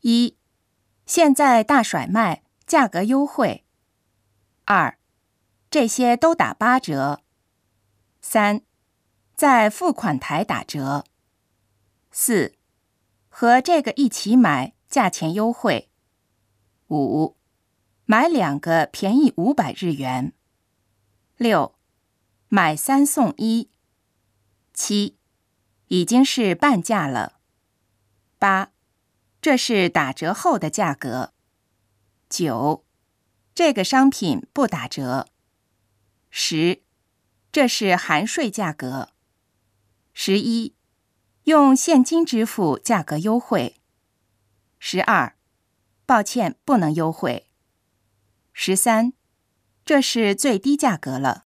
一，现在大甩卖，价格优惠。二，这些都打八折。三，在付款台打折。四，和这个一起买，价钱优惠。五，买两个便宜五百日元。六，买三送一。七，已经是半价了。八，这是打折后的价格。九，这个商品不打折。十，这是含税价格。十一，用现金支付，价格优惠。十二，抱歉，不能优惠。十三，这是最低价格了。